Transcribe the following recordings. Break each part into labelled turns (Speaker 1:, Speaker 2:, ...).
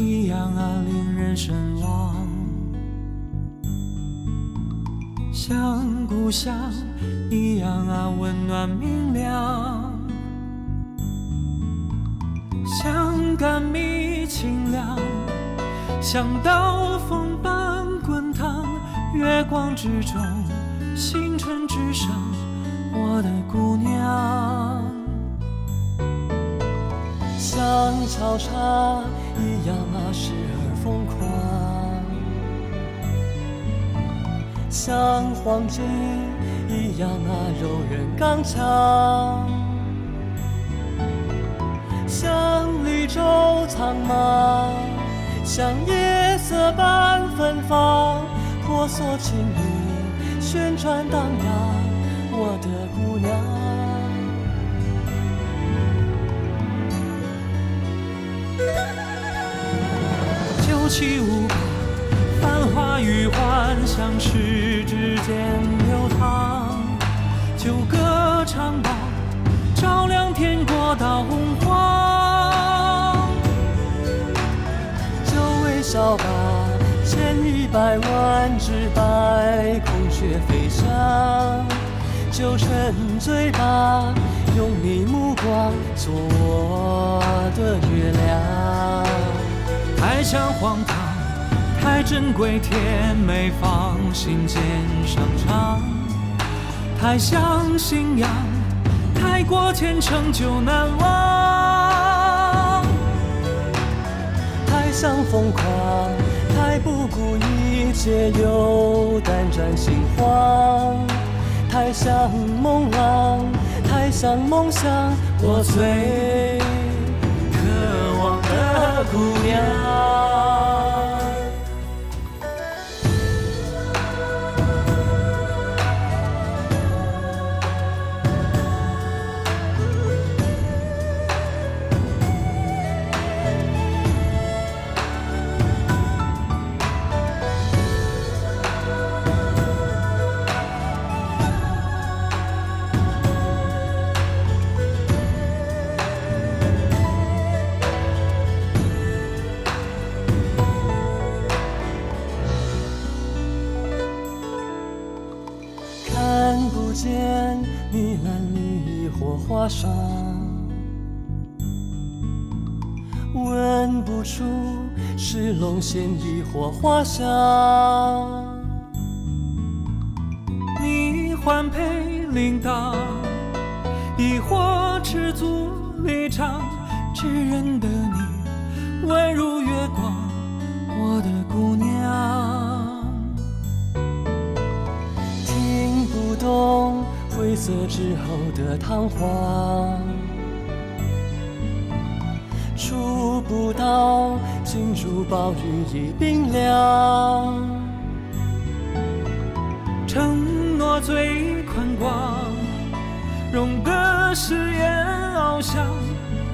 Speaker 1: 一样啊，令人神往。像故乡一样啊，温暖明亮。像甘蜜清凉，像刀锋般滚烫。月光之中，星辰之上，我的姑娘。
Speaker 2: 像草场一样啊，时而疯狂；像黄金一样啊，柔韧刚强；像绿洲苍茫，像夜色般芬芳。婆娑情意旋转荡漾，我的姑娘。
Speaker 1: 起舞吧，繁华与幻想时指间流淌。就歌唱吧，照亮天国到洪荒。
Speaker 2: 就微笑吧，千一百万只白孔雀飞翔。就沉醉吧，用你目光做我的月亮。
Speaker 1: 太像荒唐，太珍贵，甜美放心尖上场。太像信仰，太过虔诚就难忘。
Speaker 2: 太像疯狂，太不顾一切又胆战心慌。太像梦浪，太像梦想，我最姑娘。花霜，闻不出是龙涎的火花香。
Speaker 1: 你环佩铃铛，亦或赤足离场，炙人的你，温如月光，我的
Speaker 2: 色之后的彷徨，触不到金珠宝玉已冰凉。
Speaker 1: 承诺最宽广，容得誓言翱翔，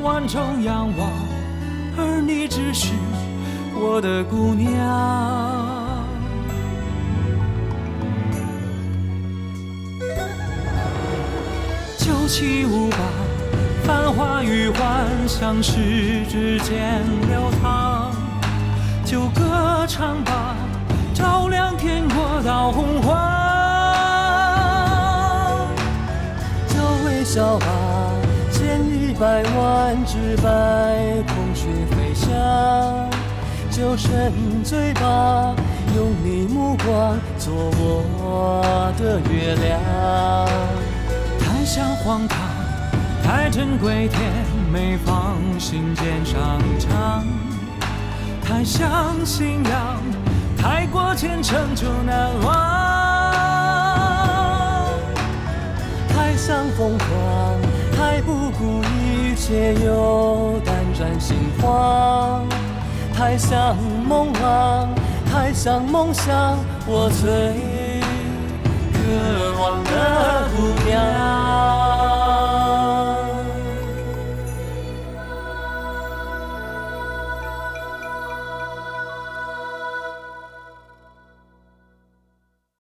Speaker 1: 万众仰望，而你只是我的姑娘。九七五八，繁华与幻想时指间流淌，就歌唱吧，照亮天国到洪荒。
Speaker 2: 就微笑吧，千一百万只白孔雀飞翔。就沉醉吧，用你目光做我的月亮。
Speaker 1: 太像荒唐，太珍贵，甜美放心间。上场太像信仰，太过虔诚就难忘。
Speaker 2: 太像疯狂，太不顾一切又胆战心慌。太像梦啊，太像梦想。我最渴望的姑娘。